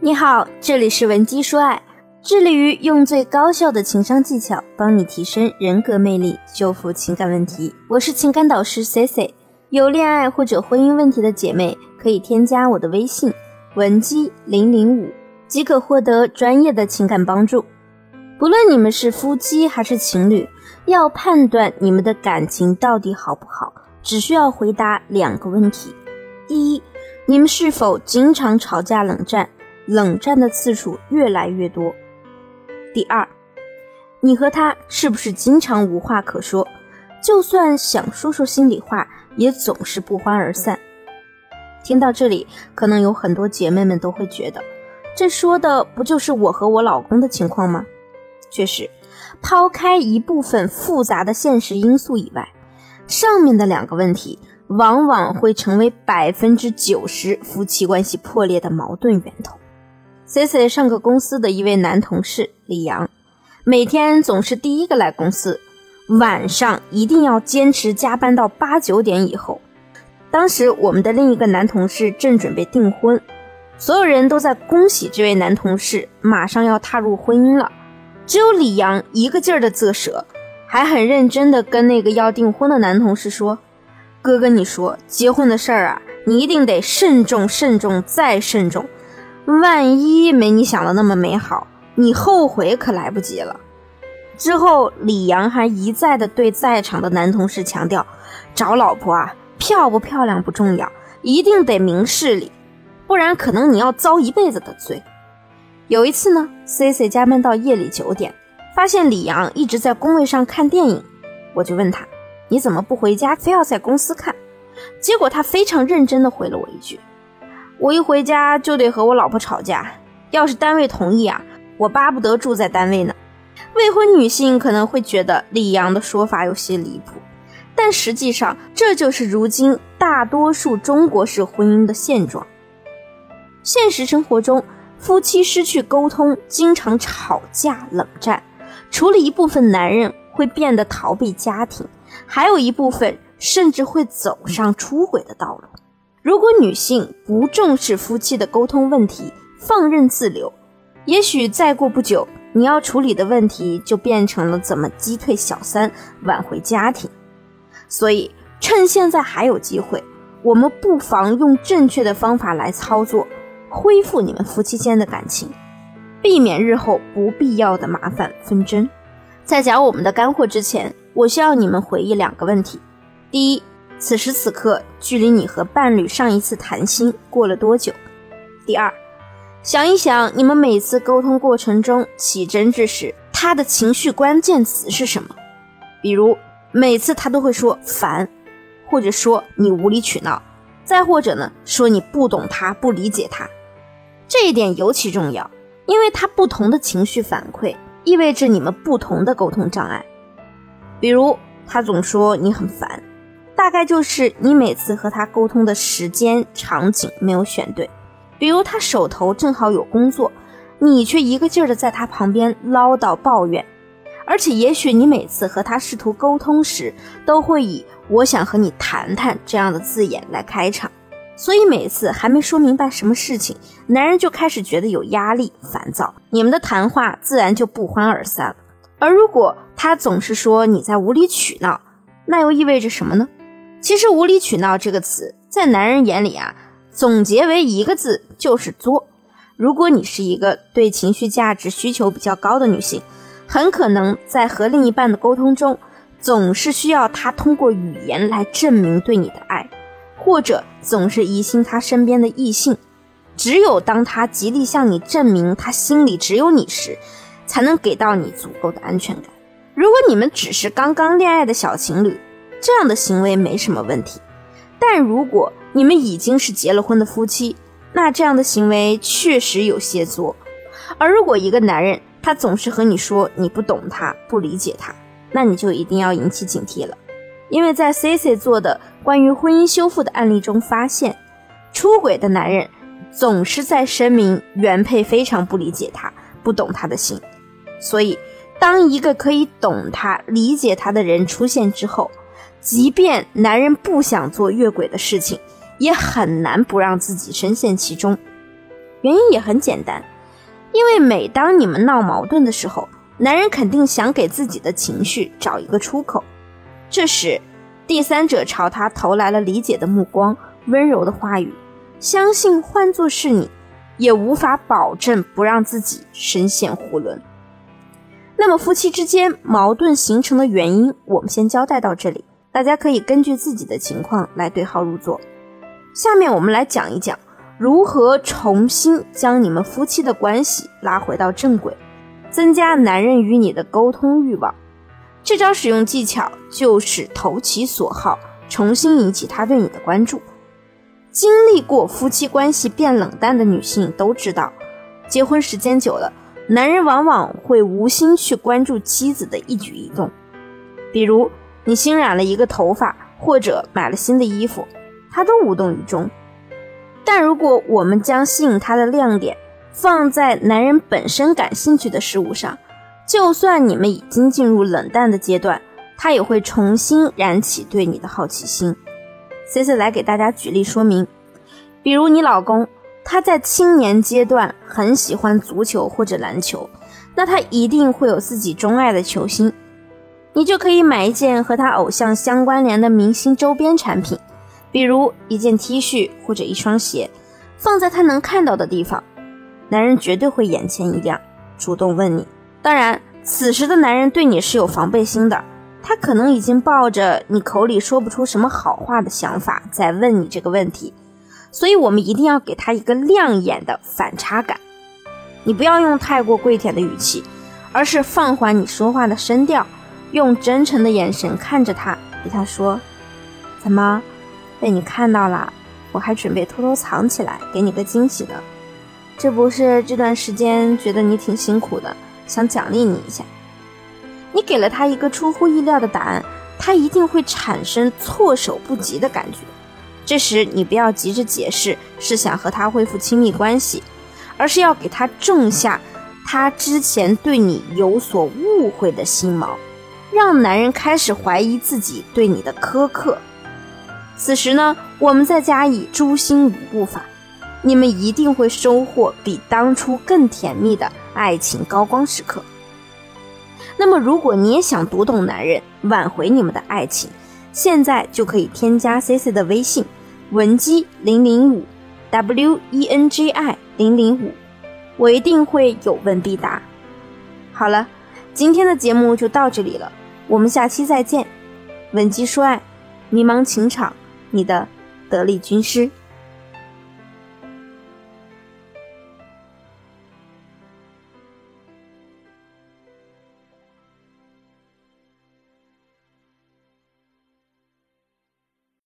你好，这里是文姬说爱，致力于用最高效的情商技巧帮你提升人格魅力，修复情感问题。我是情感导师 C C，有恋爱或者婚姻问题的姐妹可以添加我的微信文姬零零五，即可获得专业的情感帮助。不论你们是夫妻还是情侣，要判断你们的感情到底好不好，只需要回答两个问题：第一，你们是否经常吵架冷战？冷战的次数越来越多。第二，你和他是不是经常无话可说？就算想说说心里话，也总是不欢而散。听到这里，可能有很多姐妹们都会觉得，这说的不就是我和我老公的情况吗？确实，抛开一部分复杂的现实因素以外，上面的两个问题往往会成为百分之九十夫妻关系破裂的矛盾源头。C C 上个公司的一位男同事李阳，每天总是第一个来公司，晚上一定要坚持加班到八九点以后。当时我们的另一个男同事正准备订婚，所有人都在恭喜这位男同事马上要踏入婚姻了，只有李阳一个劲儿的啧舌，还很认真的跟那个要订婚的男同事说：“哥哥，你说结婚的事儿啊，你一定得慎重、慎重再慎重。”万一没你想的那么美好，你后悔可来不及了。之后，李阳还一再的对在场的男同事强调，找老婆啊，漂不漂亮不重要，一定得明事理，不然可能你要遭一辈子的罪。有一次呢，C C 加班到夜里九点，发现李阳一直在工位上看电影，我就问他，你怎么不回家，非要在公司看？结果他非常认真的回了我一句。我一回家就得和我老婆吵架，要是单位同意啊，我巴不得住在单位呢。未婚女性可能会觉得李阳的说法有些离谱，但实际上这就是如今大多数中国式婚姻的现状。现实生活中，夫妻失去沟通，经常吵架冷战，除了一部分男人会变得逃避家庭，还有一部分甚至会走上出轨的道路。如果女性不重视夫妻的沟通问题，放任自流，也许再过不久，你要处理的问题就变成了怎么击退小三，挽回家庭。所以，趁现在还有机会，我们不妨用正确的方法来操作，恢复你们夫妻间的感情，避免日后不必要的麻烦纷争。在讲我们的干货之前，我需要你们回忆两个问题：第一。此时此刻，距离你和伴侣上一次谈心过了多久？第二，想一想，你们每次沟通过程中起争执时，他的情绪关键词是什么？比如，每次他都会说烦，或者说你无理取闹，再或者呢，说你不懂他，不理解他。这一点尤其重要，因为他不同的情绪反馈，意味着你们不同的沟通障碍。比如，他总说你很烦。大概就是你每次和他沟通的时间场景没有选对，比如他手头正好有工作，你却一个劲儿的在他旁边唠叨抱怨，而且也许你每次和他试图沟通时，都会以“我想和你谈谈”这样的字眼来开场，所以每次还没说明白什么事情，男人就开始觉得有压力、烦躁，你们的谈话自然就不欢而散了。而如果他总是说你在无理取闹，那又意味着什么呢？其实“无理取闹”这个词在男人眼里啊，总结为一个字就是作。如果你是一个对情绪价值需求比较高的女性，很可能在和另一半的沟通中，总是需要他通过语言来证明对你的爱，或者总是疑心他身边的异性。只有当他极力向你证明他心里只有你时，才能给到你足够的安全感。如果你们只是刚刚恋爱的小情侣，这样的行为没什么问题，但如果你们已经是结了婚的夫妻，那这样的行为确实有些作。而如果一个男人他总是和你说你不懂他、不理解他，那你就一定要引起警惕了，因为在 C C 做的关于婚姻修复的案例中发现，出轨的男人总是在声明原配非常不理解他、不懂他的心。所以，当一个可以懂他、理解他的人出现之后，即便男人不想做越轨的事情，也很难不让自己深陷其中。原因也很简单，因为每当你们闹矛盾的时候，男人肯定想给自己的情绪找一个出口。这时，第三者朝他投来了理解的目光、温柔的话语，相信换作是你，也无法保证不让自己深陷囫囵。那么，夫妻之间矛盾形成的原因，我们先交代到这里，大家可以根据自己的情况来对号入座。下面我们来讲一讲如何重新将你们夫妻的关系拉回到正轨，增加男人与你的沟通欲望。这招使用技巧就是投其所好，重新引起他对你的关注。经历过夫妻关系变冷淡的女性都知道，结婚时间久了，男人往往会无心去关注妻子的一举一动，比如你新染了一个头发，或者买了新的衣服。他都无动于衷，但如果我们将吸引他的亮点放在男人本身感兴趣的事物上，就算你们已经进入冷淡的阶段，他也会重新燃起对你的好奇心。C C 来给大家举例说明，比如你老公他在青年阶段很喜欢足球或者篮球，那他一定会有自己钟爱的球星，你就可以买一件和他偶像相关联的明星周边产品。比如一件 T 恤或者一双鞋，放在他能看到的地方，男人绝对会眼前一亮，主动问你。当然，此时的男人对你是有防备心的，他可能已经抱着你口里说不出什么好话的想法在问你这个问题，所以我们一定要给他一个亮眼的反差感。你不要用太过跪舔的语气，而是放缓你说话的声调，用真诚的眼神看着他，对他说：“怎么？”被你看到了，我还准备偷偷藏起来给你个惊喜的。这不是这段时间觉得你挺辛苦的，想奖励你一下。你给了他一个出乎意料的答案，他一定会产生措手不及的感觉。这时你不要急着解释是想和他恢复亲密关系，而是要给他种下他之前对你有所误会的心锚，让男人开始怀疑自己对你的苛刻。此时呢，我们再加以诛心五步法，你们一定会收获比当初更甜蜜的爱情高光时刻。那么，如果你也想读懂男人，挽回你们的爱情，现在就可以添加 C C 的微信文姬零零五 W E N G I 零零五，我一定会有问必答。好了，今天的节目就到这里了，我们下期再见。文姬说爱，迷茫情场。你的得力军师。